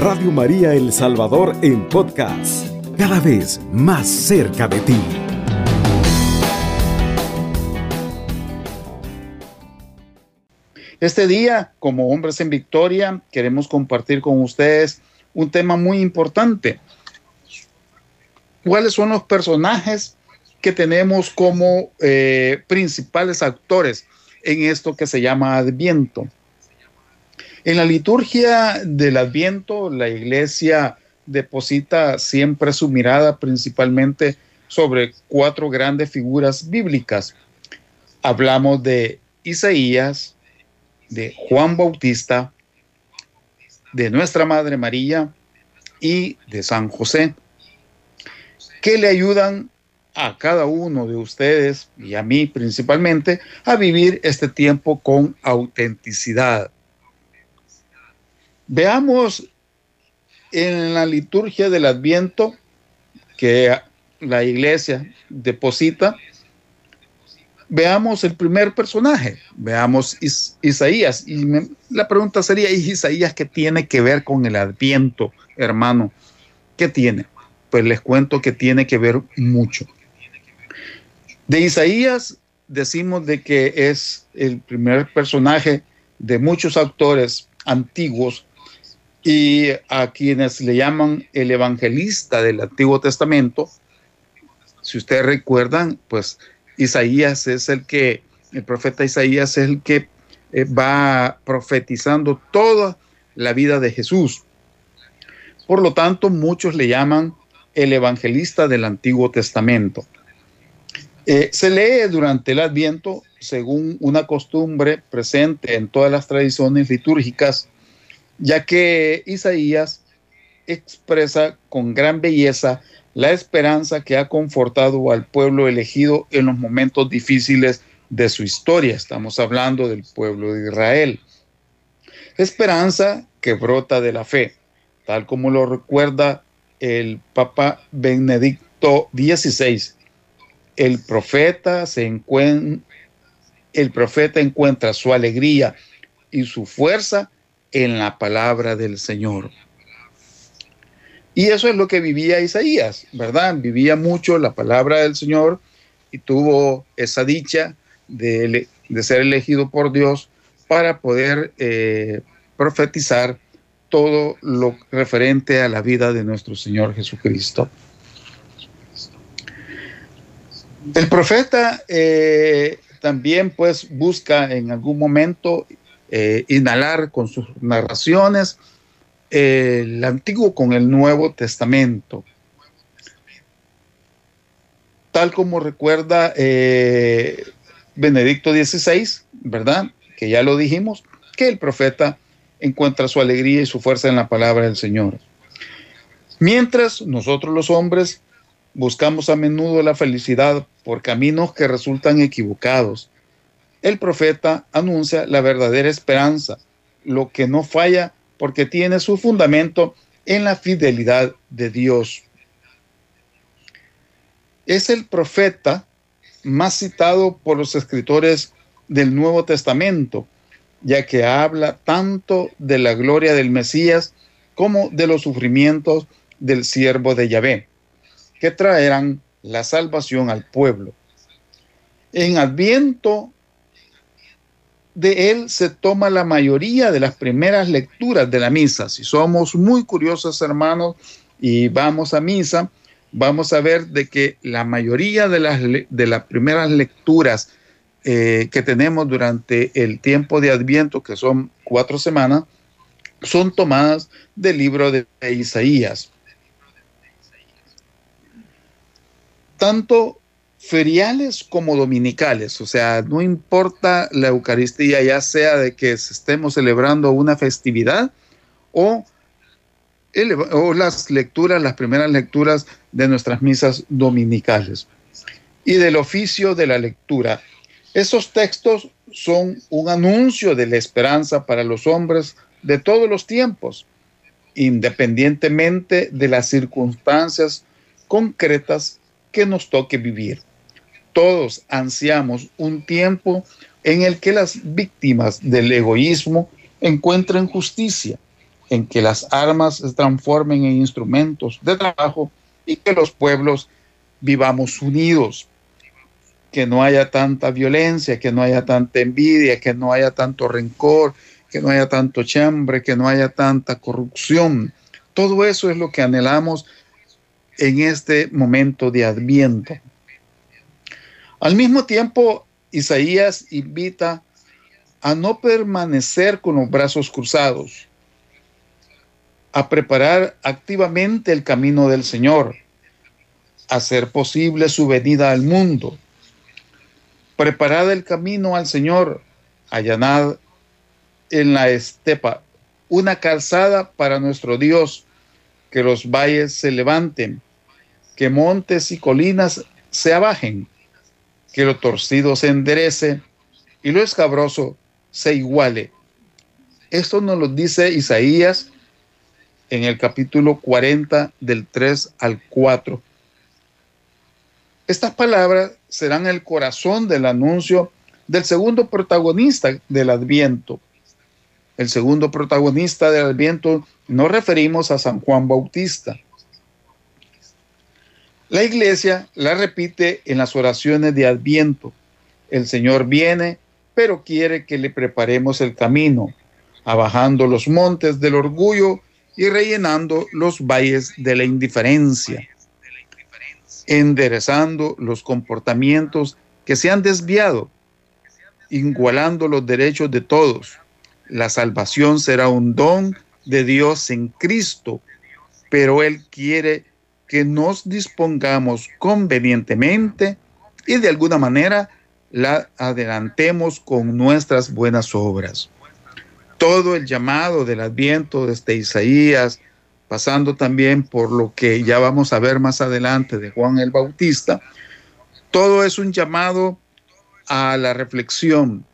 Radio María El Salvador en podcast, cada vez más cerca de ti. Este día, como hombres en victoria, queremos compartir con ustedes un tema muy importante. ¿Cuáles son los personajes que tenemos como eh, principales actores en esto que se llama Adviento? En la liturgia del Adviento, la iglesia deposita siempre su mirada principalmente sobre cuatro grandes figuras bíblicas. Hablamos de Isaías, de Juan Bautista, de nuestra Madre María y de San José, que le ayudan a cada uno de ustedes y a mí principalmente a vivir este tiempo con autenticidad. Veamos en la liturgia del Adviento que la iglesia deposita, veamos el primer personaje, veamos Isaías. Y la pregunta sería, ¿y Isaías qué tiene que ver con el Adviento, hermano? ¿Qué tiene? Pues les cuento que tiene que ver mucho. De Isaías decimos de que es el primer personaje de muchos autores antiguos y a quienes le llaman el evangelista del Antiguo Testamento, si ustedes recuerdan, pues Isaías es el que, el profeta Isaías es el que eh, va profetizando toda la vida de Jesús. Por lo tanto, muchos le llaman el evangelista del Antiguo Testamento. Eh, se lee durante el Adviento según una costumbre presente en todas las tradiciones litúrgicas ya que Isaías expresa con gran belleza la esperanza que ha confortado al pueblo elegido en los momentos difíciles de su historia. Estamos hablando del pueblo de Israel. Esperanza que brota de la fe, tal como lo recuerda el Papa Benedicto XVI. El profeta se encuentra, el profeta encuentra su alegría y su fuerza en la palabra del Señor. Y eso es lo que vivía Isaías, ¿verdad? Vivía mucho la palabra del Señor y tuvo esa dicha de, ser elegido por Dios para poder eh, profetizar todo lo referente a la vida de nuestro Señor Jesucristo. El profeta eh, también pues busca en algún momento eh, inhalar con sus narraciones el Antiguo con el Nuevo Testamento. Tal como recuerda eh, Benedicto XVI, ¿verdad? Que ya lo dijimos, que el profeta encuentra su alegría y su fuerza en la palabra del Señor. Mientras nosotros los hombres buscamos a menudo la felicidad por caminos que resultan equivocados, el profeta anuncia la verdadera esperanza, lo que no falla porque tiene su fundamento en la fidelidad de Dios. Es el profeta más citado por los escritores del Nuevo Testamento, ya que habla tanto de la gloria del Mesías como de los sufrimientos del siervo de Yahvé, que traerán la salvación al pueblo. En Adviento de él se toma la mayoría de las primeras lecturas de la misa. Si somos muy curiosos, hermanos, y vamos a misa, vamos a ver de que la mayoría de las, de las primeras lecturas eh, que tenemos durante el tiempo de Adviento, que son cuatro semanas, son tomadas del libro de Isaías. Tanto feriales como dominicales, o sea, no importa la Eucaristía, ya sea de que estemos celebrando una festividad o, las lecturas, las primeras lecturas de nuestras misas dominicales y del oficio de la lectura. Esos textos son un anuncio de la esperanza para los hombres de todos los tiempos, independientemente de las circunstancias concretas que nos toque vivir todos ansiamos un tiempo en el que las víctimas del egoísmo encuentren justicia, en que las armas se transformen en instrumentos de trabajo y que los pueblos vivamos unidos, que no haya tanta violencia, que no haya tanta envidia, que no haya tanto rencor, que no haya tanto chambre, que no haya tanta corrupción. Todo eso es lo que anhelamos en este momento de adviento. Al mismo tiempo, Isaías invita a no permanecer con los brazos cruzados, a preparar activamente el camino del Señor, a hacer posible su venida al mundo. Preparad el camino al Señor, allanad en la estepa una calzada para nuestro Dios, que los valles se levanten, que montes y colinas se abajen, que lo torcido se enderece y lo escabroso se iguale. Esto nos lo dice Isaías en el capítulo 40 del 3 al 4. Estas palabras serán el corazón del anuncio del segundo protagonista del Adviento. El segundo protagonista del Adviento nos referimos a San Juan Bautista. La iglesia la repite en las oraciones de Adviento. El Señor viene, pero quiere que le preparemos el camino, abajando los montes del orgullo y rellenando los valles de la indiferencia, enderezando los comportamientos que se han desviado, igualando los derechos de todos. La salvación será un don de Dios en Cristo, pero Él quiere que nos dispongamos convenientemente y de alguna manera la adelantemos con nuestras buenas obras. Todo el llamado del adviento desde Isaías, pasando también por lo que ya vamos a ver más adelante de Juan el Bautista, todo es un llamado a la reflexión,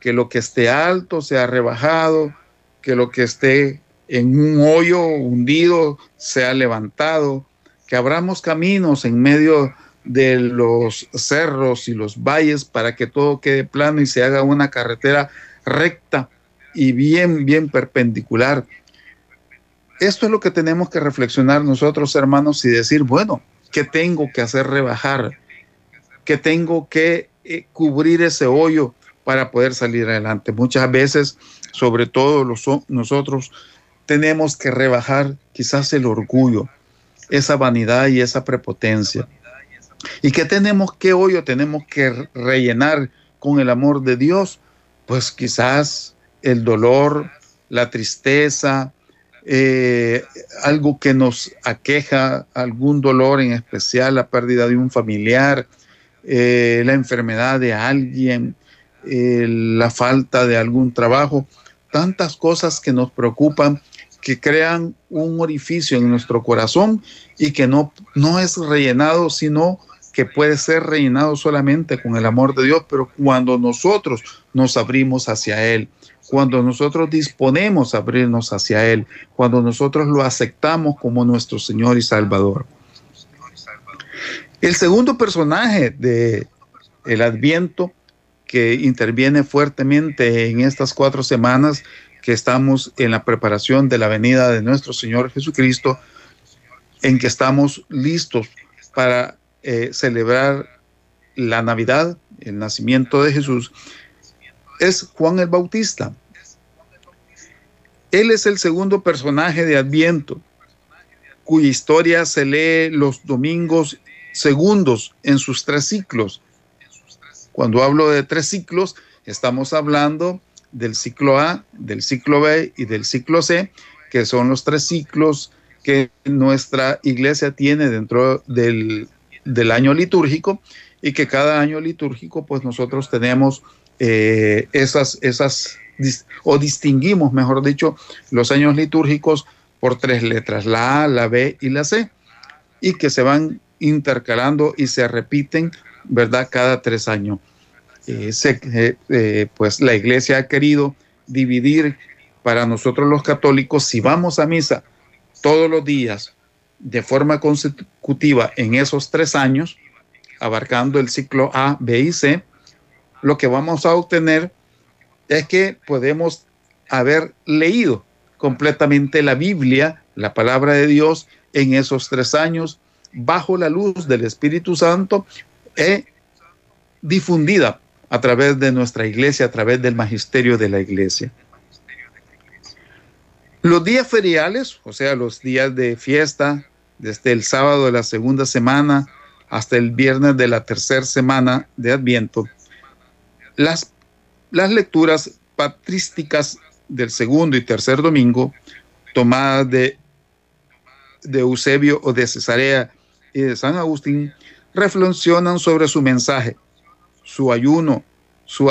que lo que esté alto sea rebajado, que lo que esté en un hoyo hundido sea levantado, que abramos caminos en medio de los cerros y los valles para que todo quede plano y se haga una carretera recta y bien, bien perpendicular. Esto es lo que tenemos que reflexionar nosotros, hermanos, y decir, bueno, ¿qué tengo que hacer rebajar? ¿Qué tengo que eh, cubrir ese hoyo para poder salir adelante? Muchas veces, sobre todo los, nosotros, tenemos que rebajar quizás el orgullo, esa vanidad y esa prepotencia. ¿Y qué tenemos, qué hoyo tenemos que rellenar con el amor de Dios? Pues quizás el dolor, la tristeza, eh, algo que nos aqueja, algún dolor en especial, la pérdida de un familiar, eh, la enfermedad de alguien, eh, la falta de algún trabajo, tantas cosas que nos preocupan, que crean un orificio en nuestro corazón y que no, no es rellenado, sino que puede ser rellenado solamente con el amor de Dios, pero cuando nosotros nos abrimos hacia Él cuando nosotros disponemos a abrirnos hacia Él, cuando nosotros lo aceptamos como nuestro Señor y Salvador. El segundo personaje de el Adviento que interviene fuertemente en estas cuatro semanas que estamos en la preparación de la venida de nuestro Señor Jesucristo, en que estamos listos para eh, celebrar la Navidad, el nacimiento de Jesús, es Juan el Bautista. Él es el segundo personaje de Adviento, cuya historia se lee los domingos segundos en sus tres ciclos. Cuando hablo de tres ciclos, estamos hablando del ciclo A, del ciclo B y del ciclo C, que son los tres ciclos que nuestra iglesia tiene dentro del, año litúrgico y que cada año litúrgico pues nosotros tenemos eh, esas, esas o distinguimos, mejor dicho, los años litúrgicos por tres letras, la A, la B y la C, y que se van intercalando y se repiten, ¿verdad?, cada tres años. Eh, eh, eh, pues la iglesia ha querido dividir para nosotros los católicos, si vamos a misa todos los días de forma consecutiva en esos tres años, abarcando el ciclo A, B y C, lo que vamos a obtener es que podemos haber leído completamente la Biblia, la palabra de Dios, en esos tres años, bajo la luz del Espíritu Santo, difundida a través de nuestra iglesia, a través del magisterio de la iglesia. Los días feriales, o sea, los días de fiesta, desde el sábado de la segunda semana hasta el viernes de la tercera semana de Adviento, las, las lecturas patrísticas del segundo y tercer domingo, tomadas de, de Eusebio o de Cesarea y de San Agustín, reflexionan sobre su mensaje, su ayuno, su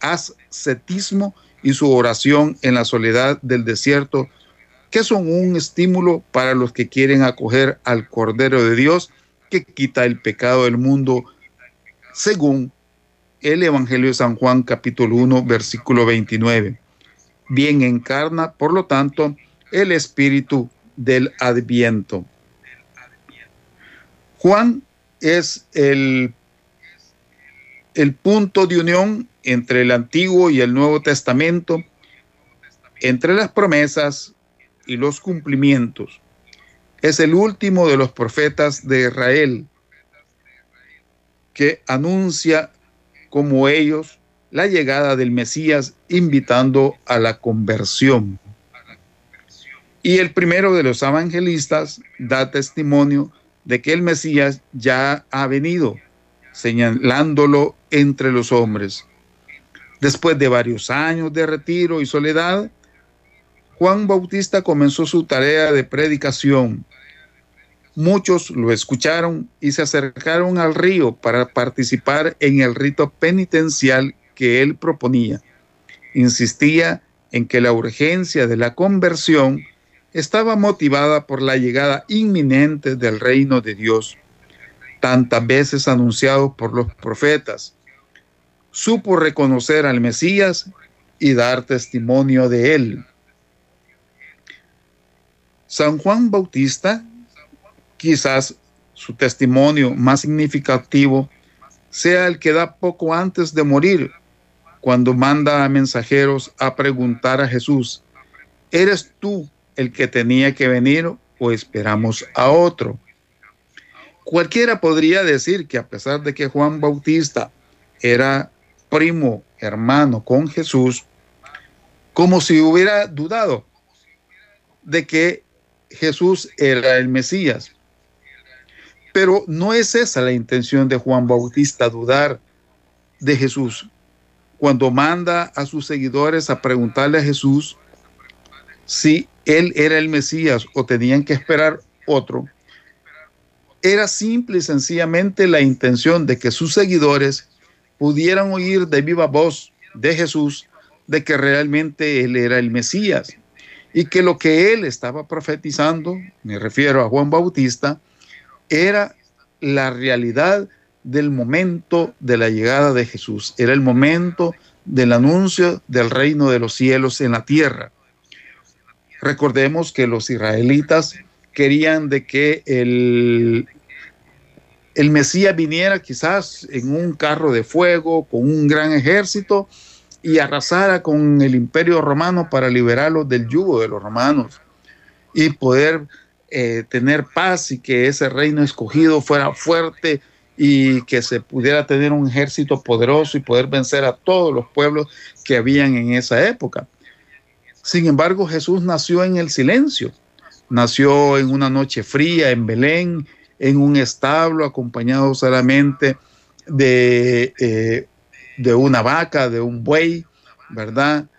ascetismo y su oración en la soledad del desierto, que son un estímulo para los que quieren acoger al Cordero de Dios que quita el pecado del mundo, según el Evangelio de San Juan capítulo 1 versículo 29. Bien encarna, por lo tanto, el espíritu del adviento. Juan es el, el punto de unión entre el Antiguo y el Nuevo Testamento, entre las promesas y los cumplimientos. Es el último de los profetas de Israel que anuncia como ellos la llegada del Mesías invitando a la conversión. Y el primero de los evangelistas da testimonio de que el Mesías ya ha venido, señalándolo entre los hombres. Después de varios años de retiro y soledad, Juan Bautista comenzó su tarea de predicación. Muchos lo escucharon y se acercaron al río para participar en el rito penitencial que él proponía. Insistía en que la urgencia de la conversión estaba motivada por la llegada inminente del reino de Dios, tantas veces anunciado por los profetas. Supo reconocer al Mesías y dar testimonio de él. San Juan Bautista, quizás su testimonio más significativo, sea el que da poco antes de morir, cuando manda a mensajeros a preguntar a Jesús, ¿eres tú el que tenía que venir o esperamos a otro. Cualquiera podría decir que a pesar de que Juan Bautista era primo, hermano con Jesús, como si hubiera dudado de que Jesús era el Mesías. Pero no es esa la intención de Juan Bautista, dudar de Jesús. Cuando manda a sus seguidores a preguntarle a Jesús si él era el Mesías o tenían que esperar otro, era simple y sencillamente la intención de que sus seguidores pudieran oír de viva voz de Jesús de que realmente él era el Mesías y que lo que él estaba profetizando, me refiero a Juan Bautista, era la realidad del momento de la llegada de Jesús, era el momento del anuncio del reino de los cielos en la tierra. Recordemos que los israelitas querían de que el, el Mesías viniera quizás en un carro de fuego, con un gran ejército, y arrasara con el imperio romano para liberarlos del yugo de los romanos y poder eh, tener paz y que ese reino escogido fuera fuerte y que se pudiera tener un ejército poderoso y poder vencer a todos los pueblos que habían en esa época. Sin embargo, Jesús nació en el silencio, nació en una noche fría en Belén, en un establo, acompañado solamente de, eh, de una vaca, de un buey, ¿verdad?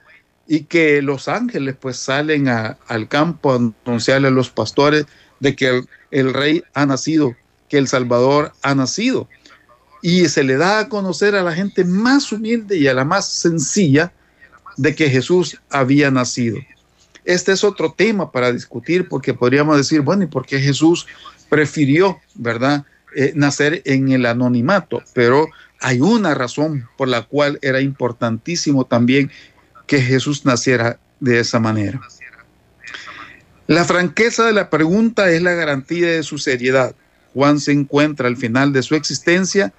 Y que los ángeles pues salen al campo a anunciarle a los pastores de que el, el rey ha nacido, que el Salvador ha nacido. Y se le da a conocer a la gente más humilde y a la más sencilla, de que Jesús había nacido. Este es otro tema para discutir porque podríamos decir, bueno, ¿y por qué Jesús prefirió, verdad, eh, nacer en el anonimato? Pero hay una razón por la cual era importantísimo también que Jesús naciera de esa manera. La franqueza de la pregunta es la garantía de su seriedad. Juan se encuentra al final de su existencia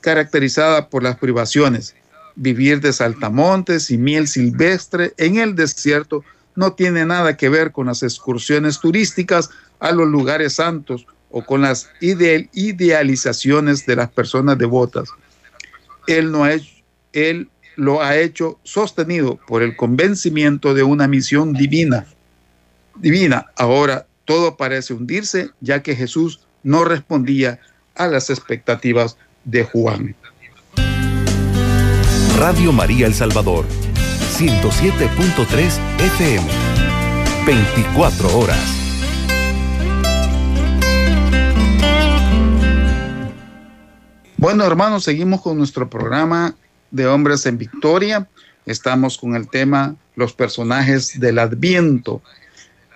caracterizada por las privaciones, vivir de saltamontes y miel silvestre en el desierto no tiene nada que ver con las excursiones turísticas a los lugares santos o con las idealizaciones de las personas devotas. Él, no ha él lo ha hecho sostenido por el convencimiento de una misión divina. Divina. Ahora todo parece hundirse ya que Jesús no respondía a las expectativas de Juan. Radio María El Salvador, 107.3 FM, 24 horas. Bueno, hermanos, seguimos con nuestro programa de Hombres en Victoria. Estamos con el tema los personajes del Adviento.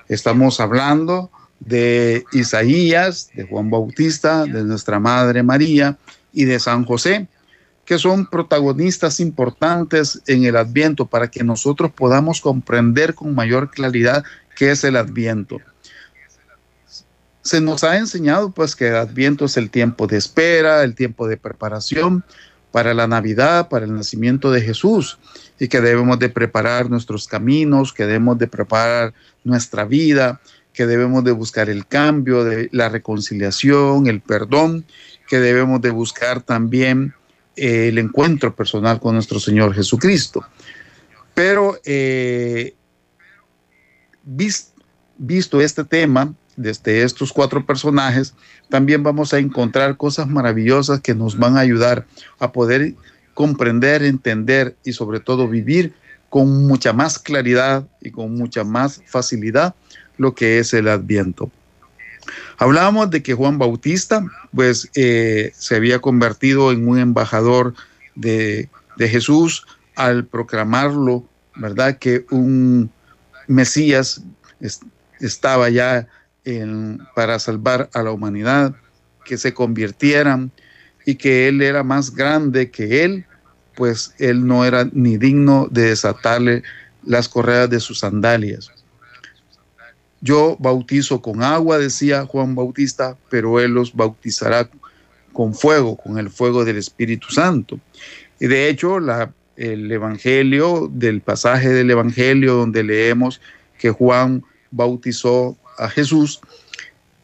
Estamos hablando de Isaías, de Juan Bautista, de nuestra Madre María y de San José que son protagonistas importantes en el Adviento para que nosotros podamos comprender con mayor claridad qué es el Adviento. Se nos ha enseñado pues que el Adviento es el tiempo de espera, el tiempo de preparación para la Navidad, para el nacimiento de Jesús y que debemos de preparar nuestros caminos, que debemos de preparar nuestra vida, que debemos de buscar el cambio, de la reconciliación, el perdón, que debemos de buscar también el encuentro personal con nuestro Señor Jesucristo. Pero eh, visto este tema, desde estos cuatro personajes, también vamos a encontrar cosas maravillosas que nos van a ayudar a poder comprender, entender y sobre todo vivir con mucha más claridad y con mucha más facilidad lo que es el adviento. Hablábamos de que Juan Bautista, pues, eh, se había convertido en un embajador de, Jesús al proclamarlo, ¿verdad? Que un Mesías estaba ya para salvar a la humanidad, que se convirtieran y que él era más grande que él, pues él no era ni digno de desatarle las correas de sus sandalias. Yo bautizo con agua, decía Juan Bautista, pero Él los bautizará con fuego, con el fuego del Espíritu Santo. Y de hecho, el Evangelio, del pasaje del Evangelio donde leemos que Juan bautizó a Jesús,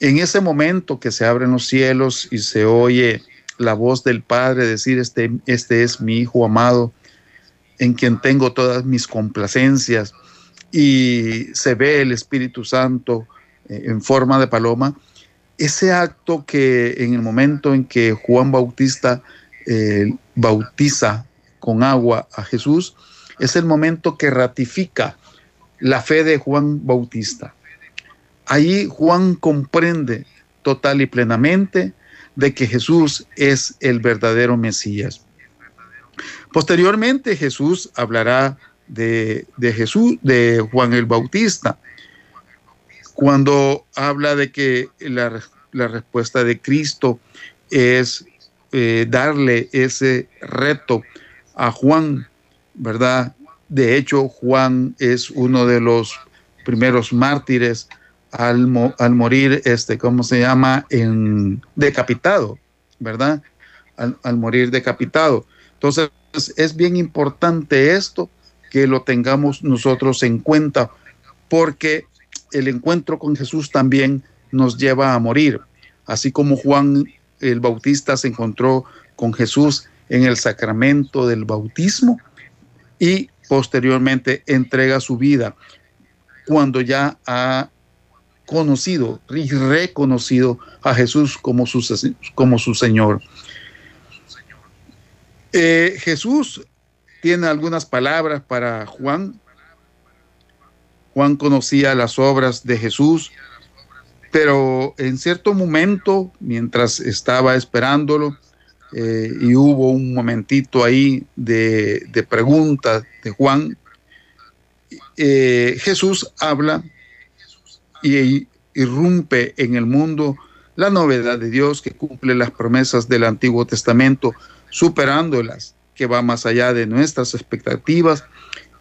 en ese momento que se abren los cielos y se oye la voz del Padre decir, este, este es mi Hijo amado, en quien tengo todas mis complacencias, y se ve el Espíritu Santo eh, en forma de paloma, ese acto que en el momento en que Juan Bautista eh, bautiza con agua a Jesús, es el momento que ratifica la fe de Juan Bautista. Ahí Juan comprende total y plenamente de que Jesús es el verdadero Mesías. Posteriormente Jesús hablará de, Jesús, de Juan el Bautista, cuando habla de que la, respuesta de Cristo es eh, darle ese reto a Juan, ¿verdad? De hecho, Juan es uno de los primeros mártires al, morir, este, ¿cómo se llama? En decapitado, ¿verdad? Al, al morir decapitado. Entonces, es bien importante esto que lo tengamos nosotros en cuenta, porque el encuentro con Jesús también nos lleva a morir, así como Juan el Bautista se encontró con Jesús en el sacramento del bautismo y posteriormente entrega su vida cuando ya ha conocido y reconocido a Jesús como su, como su Señor. Eh, Jesús tiene algunas palabras para Juan. Juan conocía las obras de Jesús, pero en cierto momento, mientras estaba esperándolo, eh, y hubo un momentito ahí de, de preguntas de Juan, eh, Jesús habla y irrumpe en el mundo la novedad de Dios que cumple las promesas del Antiguo Testamento, superándolas que va más allá de nuestras expectativas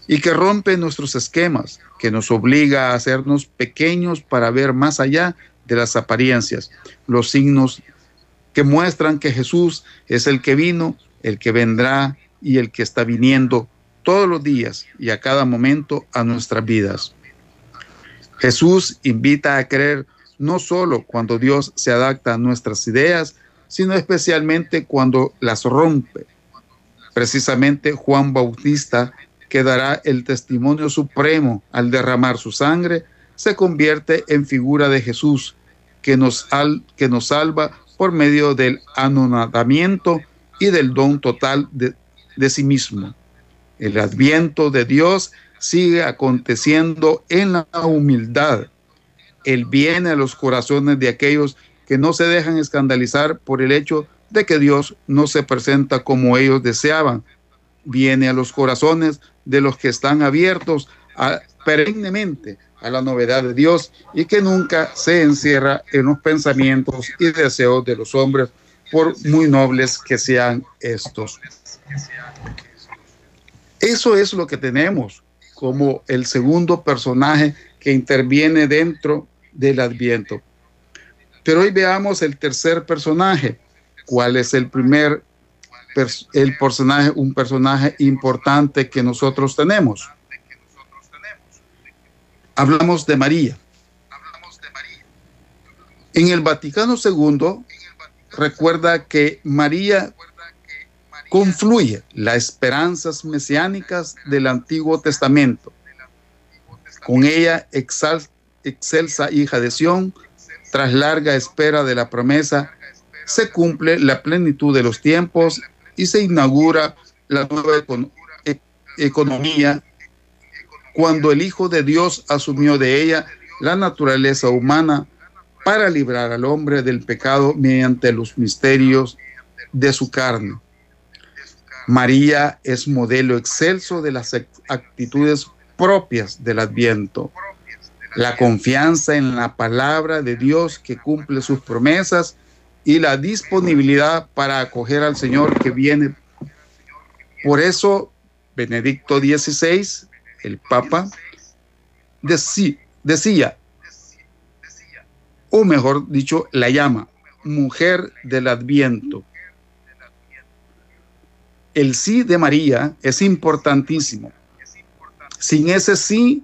y que rompe nuestros esquemas, que nos obliga a hacernos pequeños para ver más allá de las apariencias, los signos que muestran que Jesús es el que vino, el que vendrá y el que está viniendo todos los días y a cada momento a nuestras vidas. Jesús invita a creer no solo cuando Dios se adapta a nuestras ideas, sino especialmente cuando las rompe. Precisamente Juan Bautista, que dará el testimonio supremo al derramar su sangre, se convierte en figura de Jesús, que nos, que nos salva por medio del anonadamiento y del don total de, de sí mismo. El adviento de Dios sigue aconteciendo en la humildad. Él viene a los corazones de aquellos que no se dejan escandalizar por el hecho de que Dios no se presenta como ellos deseaban. Viene a los corazones de los que están abiertos a, perennemente a la novedad de Dios y que nunca se encierra en los pensamientos y deseos de los hombres, por muy nobles que sean estos. Eso es lo que tenemos como el segundo personaje que interviene dentro del adviento. Pero hoy veamos el tercer personaje. ¿Cuál es el primer el personaje, un personaje importante que nosotros tenemos? Hablamos de María. En el Vaticano II recuerda que María confluye las esperanzas mesiánicas del Antiguo Testamento. Con ella, excelsa hija de Sión, tras larga espera de la promesa, se cumple la plenitud de los tiempos y se inaugura la nueva e-, economía cuando el Hijo de Dios asumió de ella la naturaleza humana para librar al hombre del pecado mediante los misterios de su carne. María es modelo excelso de las actitudes propias del adviento. La confianza en la palabra de Dios que cumple sus promesas y la disponibilidad para acoger al Señor que viene. Por eso, Benedicto XVI, el Papa, decía, o mejor dicho, la llama, mujer del adviento el sí de María es importantísimo. Sin ese sí,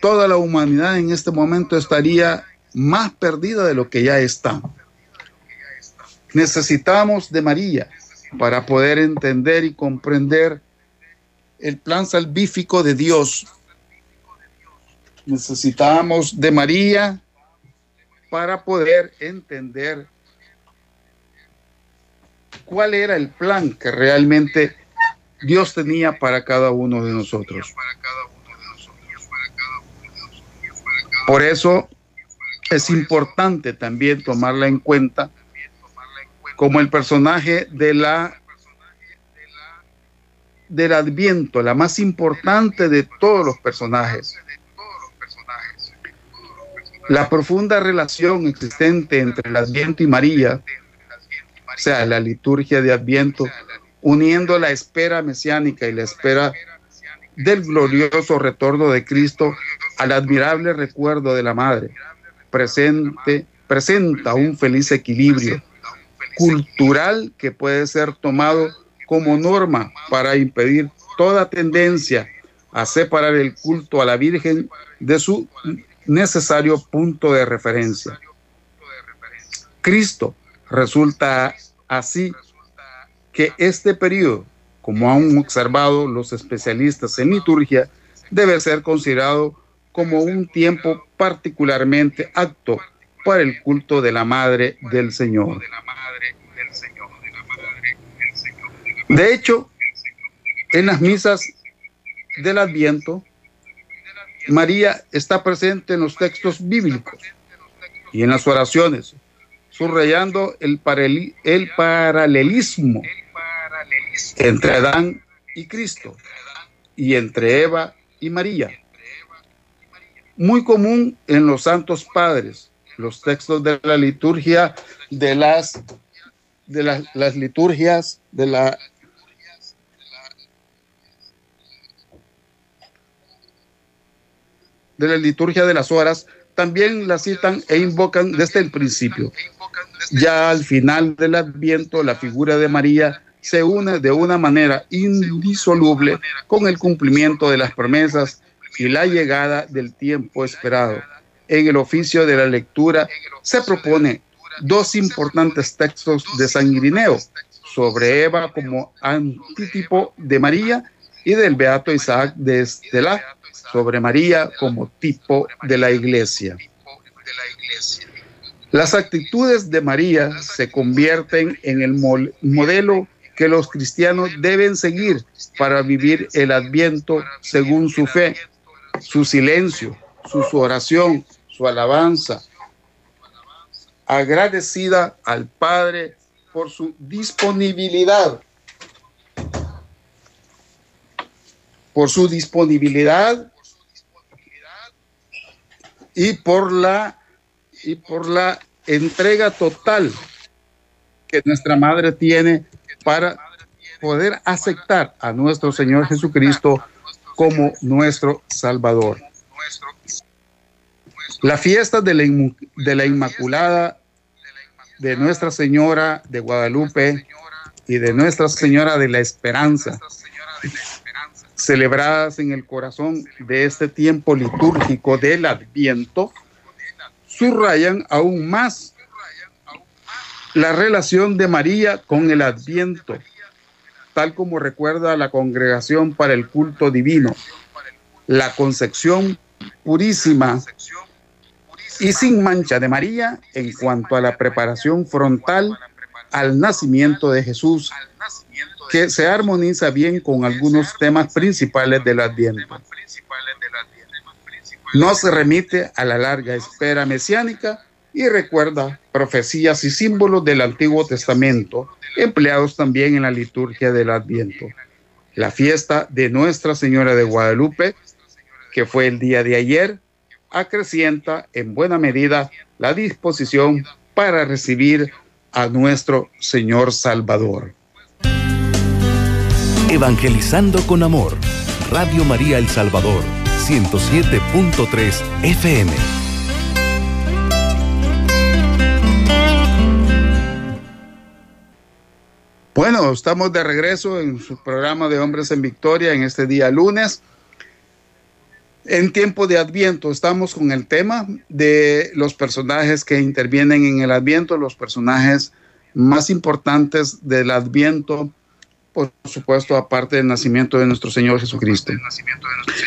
toda la humanidad en este momento estaría más perdida de lo que ya está. Necesitamos de María para poder entender y comprender el plan salvífico de Dios. Necesitamos de María para poder entender cuál era el plan que realmente Dios tenía para cada uno de nosotros. Por eso es importante también tomarla en cuenta como el personaje de la del Adviento, la más importante de todos los personajes. La profunda relación existente entre el Adviento y María o sea, la liturgia de Adviento, uniendo la espera mesiánica y la espera del glorioso retorno de Cristo al admirable recuerdo de la Madre, presente, presenta un feliz equilibrio cultural que puede ser tomado como norma para impedir toda tendencia a separar el culto a la Virgen de su necesario punto de referencia. Cristo resulta Así que este periodo, como han observado los especialistas en liturgia, debe ser considerado como un tiempo particularmente apto para el culto de la Madre del Señor. De hecho, en las misas del Adviento, María está presente en los textos bíblicos y en las oraciones subrayando el, el paralelismo entre Adán y Cristo y entre Eva y María. Muy común en los santos padres, los textos de la liturgia de las de las liturgias de la de la liturgia de las horas también la citan e invocan desde el principio. Ya al final del Adviento, la figura de María se une de una manera indisoluble con el cumplimiento de las promesas y la llegada del tiempo esperado. En el oficio de la lectura se propone dos importantes textos de San Irineo sobre Eva como antítipo de María y del Beato Isaac de Estela sobre María como tipo de la iglesia. Las actitudes de María se convierten en el modelo que los cristianos deben seguir para vivir el adviento según su fe, su silencio, su, oración, su alabanza, agradecida al Padre por su disponibilidad, por su disponibilidad y por la y por la entrega total que nuestra madre tiene para poder aceptar a nuestro Señor Jesucristo como nuestro Salvador. La fiesta de la, de la Inmaculada de Nuestra Señora de Guadalupe y de Nuestra Señora de la Esperanza, celebradas en el corazón de este tiempo litúrgico del Adviento, subrayan aún más la relación de María con el Adviento, tal como recuerda la Congregación para el Culto Divino, la concepción purísima y sin mancha de María en cuanto a la preparación frontal al nacimiento de Jesús, que se armoniza bien con algunos temas principales del Adviento no se remite a la larga espera mesiánica y recuerda profecías y símbolos del Antiguo Testamento, empleados también en la liturgia del Adviento. La fiesta de Nuestra Señora de Guadalupe, que fue el día de ayer, acrecienta en buena medida la disposición para recibir a nuestro Señor Salvador. Evangelizando con amor, Radio María El Salvador 107.3 FM. Bueno, estamos de regreso en su programa de Hombres en Victoria en este día lunes. En tiempo de Adviento estamos con el tema de los personajes que intervienen en el Adviento, los personajes más importantes del Adviento por supuesto, aparte del nacimiento de nuestro Señor Jesucristo.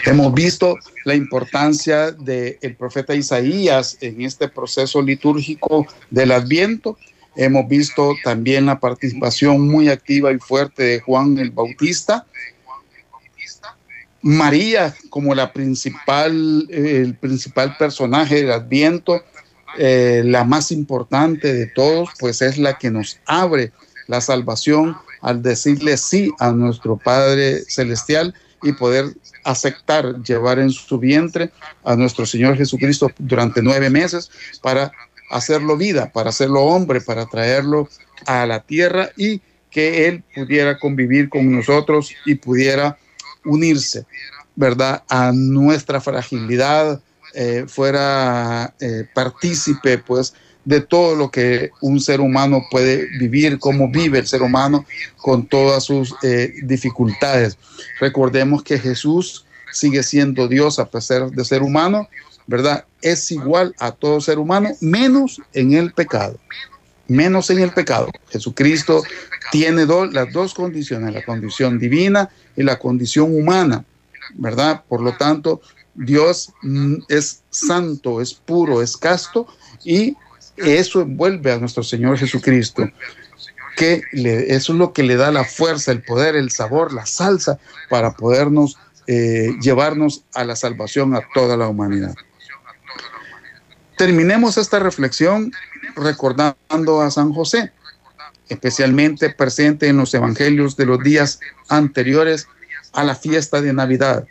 Hemos visto la importancia del profeta Isaías en este proceso litúrgico del Adviento. Hemos visto también la participación muy activa y fuerte de Juan el Bautista. María como la principal, el principal personaje del Adviento, eh, la más importante de todos, pues es la que nos abre la salvación al decirle sí a nuestro Padre Celestial y poder aceptar llevar en su vientre a nuestro Señor Jesucristo durante nueve meses para hacerlo vida, para hacerlo hombre, para traerlo a la tierra y que Él pudiera convivir con nosotros y pudiera unirse, ¿verdad? A nuestra fragilidad, eh, fuera eh, partícipe, pues, de todo lo que un ser humano puede vivir, cómo vive el ser humano con todas sus eh, dificultades. Recordemos que Jesús sigue siendo Dios a pesar de ser humano, ¿verdad? Es igual a todo ser humano, menos en el pecado. Menos en el pecado. Jesucristo tiene las dos condiciones, la condición divina y la condición humana, ¿verdad? Por lo tanto, Dios mm, es santo, es puro, es casto y eso envuelve a nuestro Señor Jesucristo, que eso es lo que le da la fuerza, el poder, el sabor, la salsa para podernos eh, llevarnos a la salvación a toda la humanidad. Terminemos esta reflexión recordando a San José, especialmente presente en los evangelios de los días anteriores a la fiesta de Navidad.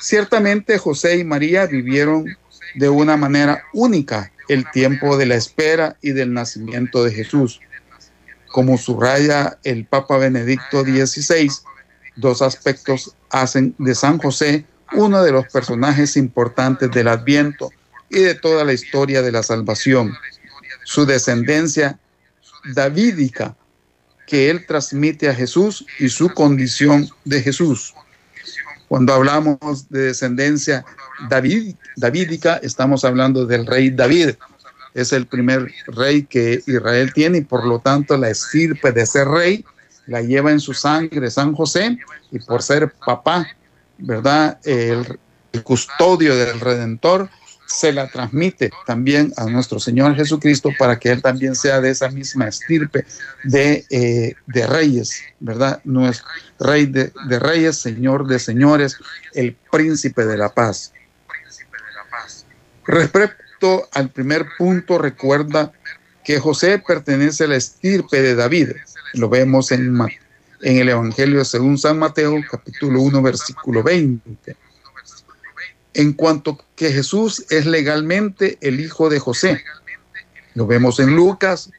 Ciertamente José y María vivieron de una manera única el tiempo de la espera y del nacimiento de Jesús. Como subraya el Papa Benedicto XVI, dos aspectos hacen de San José uno de los personajes importantes del Adviento y de toda la historia de la salvación. Su descendencia davídica que él transmite a Jesús y su condición de Jesús. Cuando hablamos de descendencia David, estamos hablando del rey David. Es el primer rey que Israel tiene y por lo tanto la estirpe de ser rey la lleva en su sangre San José y por ser papá, ¿verdad? El custodio del Redentor se la transmite también a nuestro Señor Jesucristo para que Él también sea de esa misma estirpe de, eh, de reyes, ¿verdad? Es rey de, de, reyes, Señor de señores, el príncipe de la paz. Respecto al primer punto, recuerda que José pertenece a la estirpe de David. Lo vemos en, en el Evangelio según San Mateo, capítulo 1, versículo 20 en cuanto que Jesús es legalmente el hijo de José. Lo vemos en Lucas,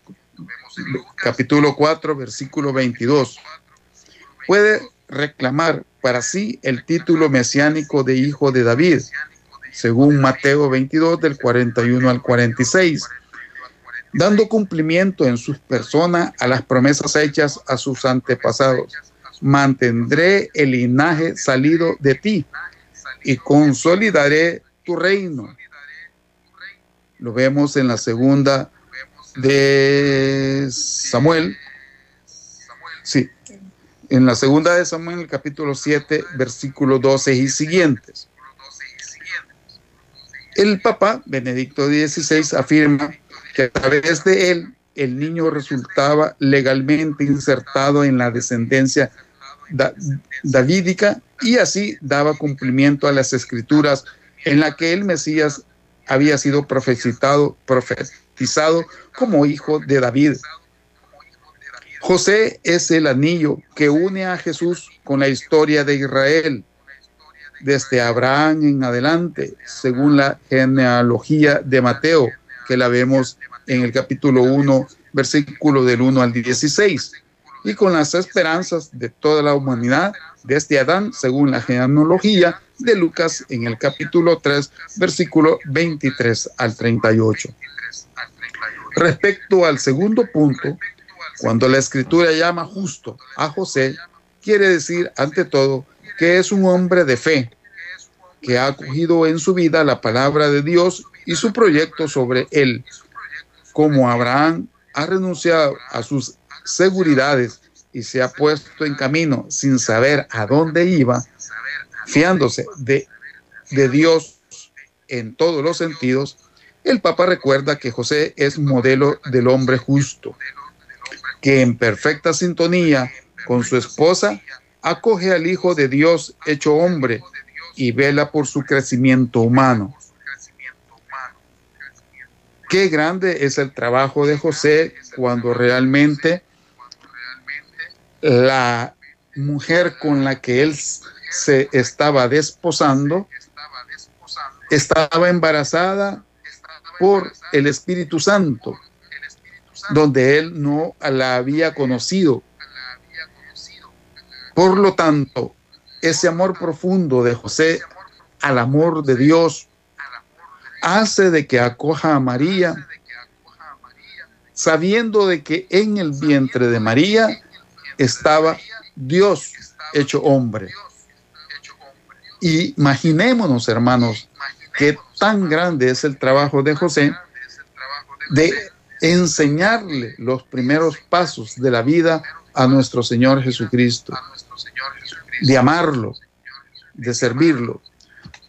capítulo 4, versículo 22. Puede reclamar para sí el título mesiánico de hijo de David, según Mateo 22, del 41 al 46, dando cumplimiento en sus personas a las promesas hechas a sus antepasados. Mantendré el linaje salido de ti y consolidaré tu reino. Lo vemos en la segunda de Samuel. Sí, en la segunda de Samuel, capítulo 7, versículo 12 y siguientes. El Papa Benedicto XVI afirma que a través de él el niño resultaba legalmente insertado en la descendencia davídica y así daba cumplimiento a las escrituras en la que el Mesías había sido profetizado, profetizado como hijo de David. José es el anillo que une a Jesús con la historia de Israel desde Abraham en adelante, según la genealogía de Mateo, que la vemos en el capítulo 1, versículo del 1 al 16 y con las esperanzas de toda la humanidad desde Adán, según la genealogía de Lucas en el capítulo 3, versículo 23 al 38. Respecto al segundo punto, cuando la escritura llama justo a José, quiere decir ante todo que es un hombre de fe, que ha acogido en su vida la palabra de Dios y su proyecto sobre él. Como Abraham ha renunciado a sus seguridades y se ha puesto en camino sin saber a dónde iba, fiándose de, de Dios en todos los sentidos, el Papa recuerda que José es modelo del hombre justo, que en perfecta sintonía con su esposa acoge al Hijo de Dios hecho hombre y vela por su crecimiento humano. Qué grande es el trabajo de José cuando realmente la mujer con la que él se estaba desposando estaba embarazada por el Espíritu Santo, donde él no la había conocido. Por lo tanto, ese amor profundo de José al amor de Dios hace de que acoja a María, sabiendo de que en el vientre de María estaba Dios hecho hombre. Imaginémonos, hermanos, que tan grande es el trabajo de José de enseñarle los primeros pasos de la vida a nuestro Señor Jesucristo, de amarlo, de servirlo.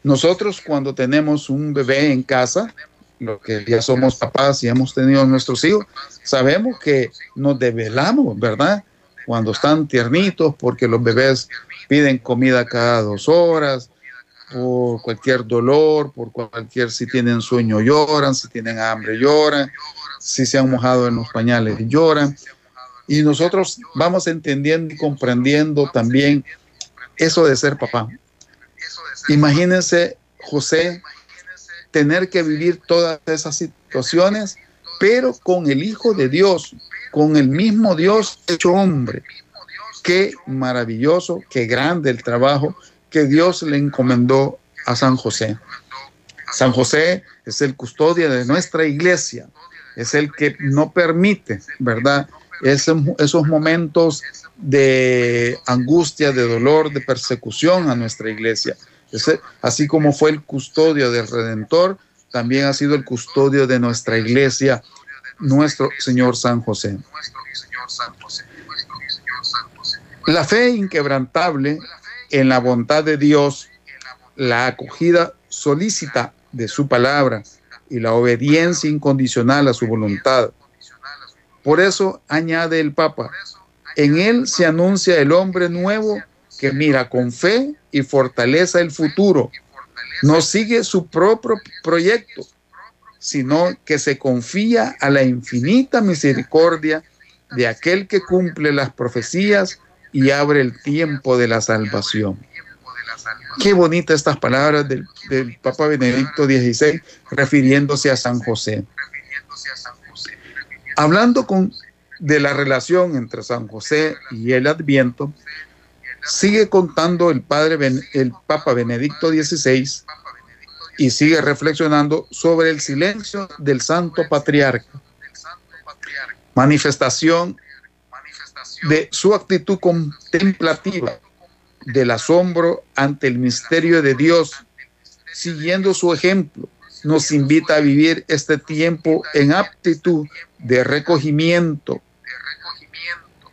Nosotros cuando tenemos un bebé en casa, lo que ya somos papás y hemos tenido nuestros hijos, sabemos que nos develamos, ¿verdad? Cuando están tiernitos, porque los bebés piden comida cada dos horas, por cualquier dolor, por cualquier, si tienen sueño lloran, si tienen hambre lloran, si se han mojado en los pañales lloran. Y nosotros vamos entendiendo y comprendiendo también eso de ser papá. Imagínense, José, tener que vivir todas esas situaciones, pero con el Hijo de Dios, con el mismo Dios hecho hombre. Qué maravilloso, qué grande el trabajo que Dios le encomendó a San José. San José es el custodia de nuestra iglesia, es el que no permite, ¿verdad?, esos momentos de angustia, de dolor, de persecución a nuestra iglesia. así como fue el custodio del Redentor, también ha sido el custodio de nuestra iglesia, nuestro Señor San José. La fe inquebrantable en la bondad de Dios, la acogida solícita de su palabra y la obediencia incondicional a su voluntad. Por eso añade el Papa, en él se anuncia el hombre nuevo que mira con fe y fortaleza el futuro. No sigue su propio proyecto, sino que se confía a la infinita misericordia de aquel que cumple las profecías y abre el tiempo de la salvación. Qué bonitas estas palabras del, Papa Benedicto XVI refiriéndose a San José. Hablando con, de la relación entre San José y el Adviento, sigue contando el, padre, el Papa Benedicto XVI y sigue reflexionando sobre el silencio del Santo Patriarca, manifestación de su actitud contemplativa, del asombro ante el misterio de Dios, siguiendo su ejemplo, nos invita a vivir este tiempo en aptitud de recogimiento,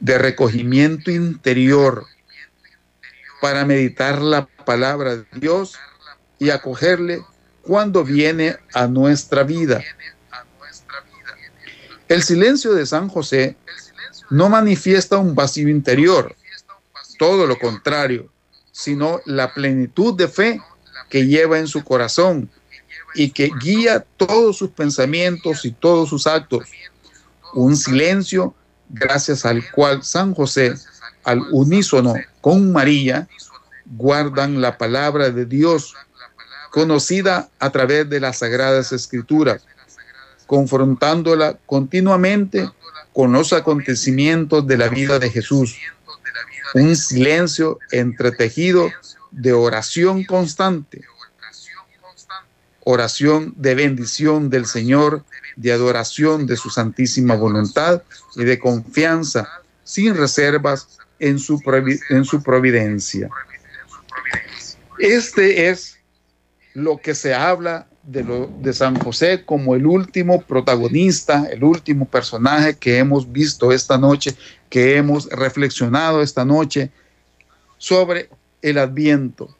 de recogimiento interior, para meditar la palabra de Dios y acogerle cuando viene a nuestra vida. El silencio de San José no manifiesta un vacío interior, todo lo contrario, sino la plenitud de fe que lleva en su corazón y que guía todos sus pensamientos y todos sus actos. Un silencio gracias al cual San José, al unísono con María, guardan la palabra de Dios, conocida a través de las sagradas escrituras, confrontándola continuamente con los acontecimientos de la vida de Jesús. Un silencio entretejido de oración constante, oración de bendición del Señor, de adoración de su santísima voluntad y de confianza sin reservas en su, en su providencia. Este es lo que se habla de, San José como el último protagonista, el último personaje que hemos visto esta noche, que hemos reflexionado esta noche sobre el adviento.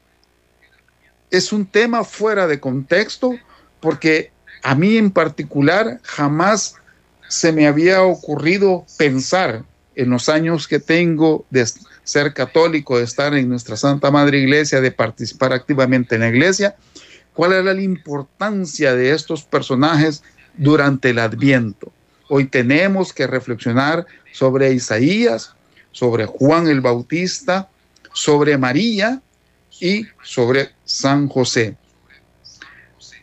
Es un tema fuera de contexto porque a mí en particular jamás se me había ocurrido pensar en los años que tengo de ser católico, de estar en nuestra Santa Madre Iglesia, de participar activamente en la iglesia, cuál era la importancia de estos personajes durante el adviento. Hoy tenemos que reflexionar sobre Isaías, sobre Juan el Bautista, sobre María y sobre San José.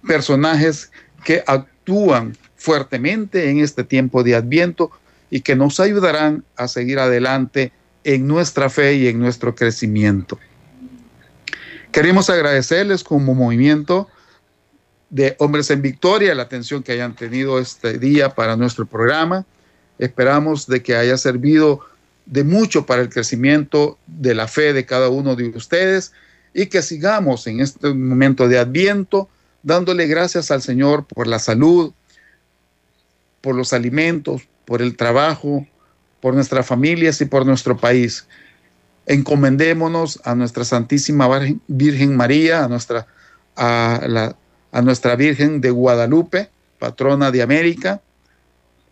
Personajes que actúan fuertemente en este tiempo de adviento y que nos ayudarán a seguir adelante en nuestra fe y en nuestro crecimiento. Queremos agradecerles como movimiento de Hombres en Victoria la atención que hayan tenido este día para nuestro programa. Esperamos de que haya servido de mucho para el crecimiento de la fe de cada uno de ustedes y que sigamos en este momento de adviento dándole gracias al Señor por la salud, por los alimentos, por el trabajo, por nuestras familias y por nuestro país encomendémonos a nuestra Santísima Virgen María, a nuestra, a, la, a nuestra Virgen de Guadalupe, patrona de América.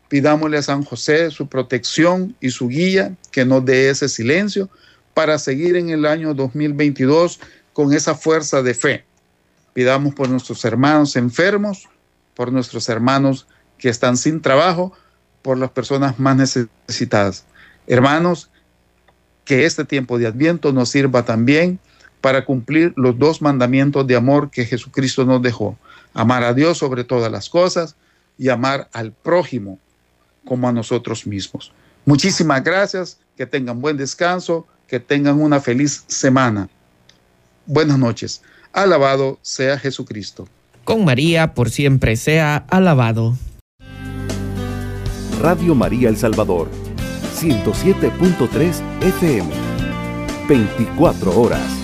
Pidámosle a San José su protección y su guía, que nos dé ese silencio para seguir en el año 2022 con esa fuerza de fe. Pidamos por nuestros hermanos enfermos, por nuestros hermanos que están sin trabajo, por las personas más necesitadas. Hermanos, que este tiempo de Adviento nos sirva también para cumplir los dos mandamientos de amor que Jesucristo nos dejó. Amar a Dios sobre todas las cosas y amar al prójimo como a nosotros mismos. Muchísimas gracias, que tengan buen descanso, que tengan una feliz semana. Buenas noches. Alabado sea Jesucristo. Con María por siempre sea alabado. Radio María El Salvador 107.3 FM. 24 horas.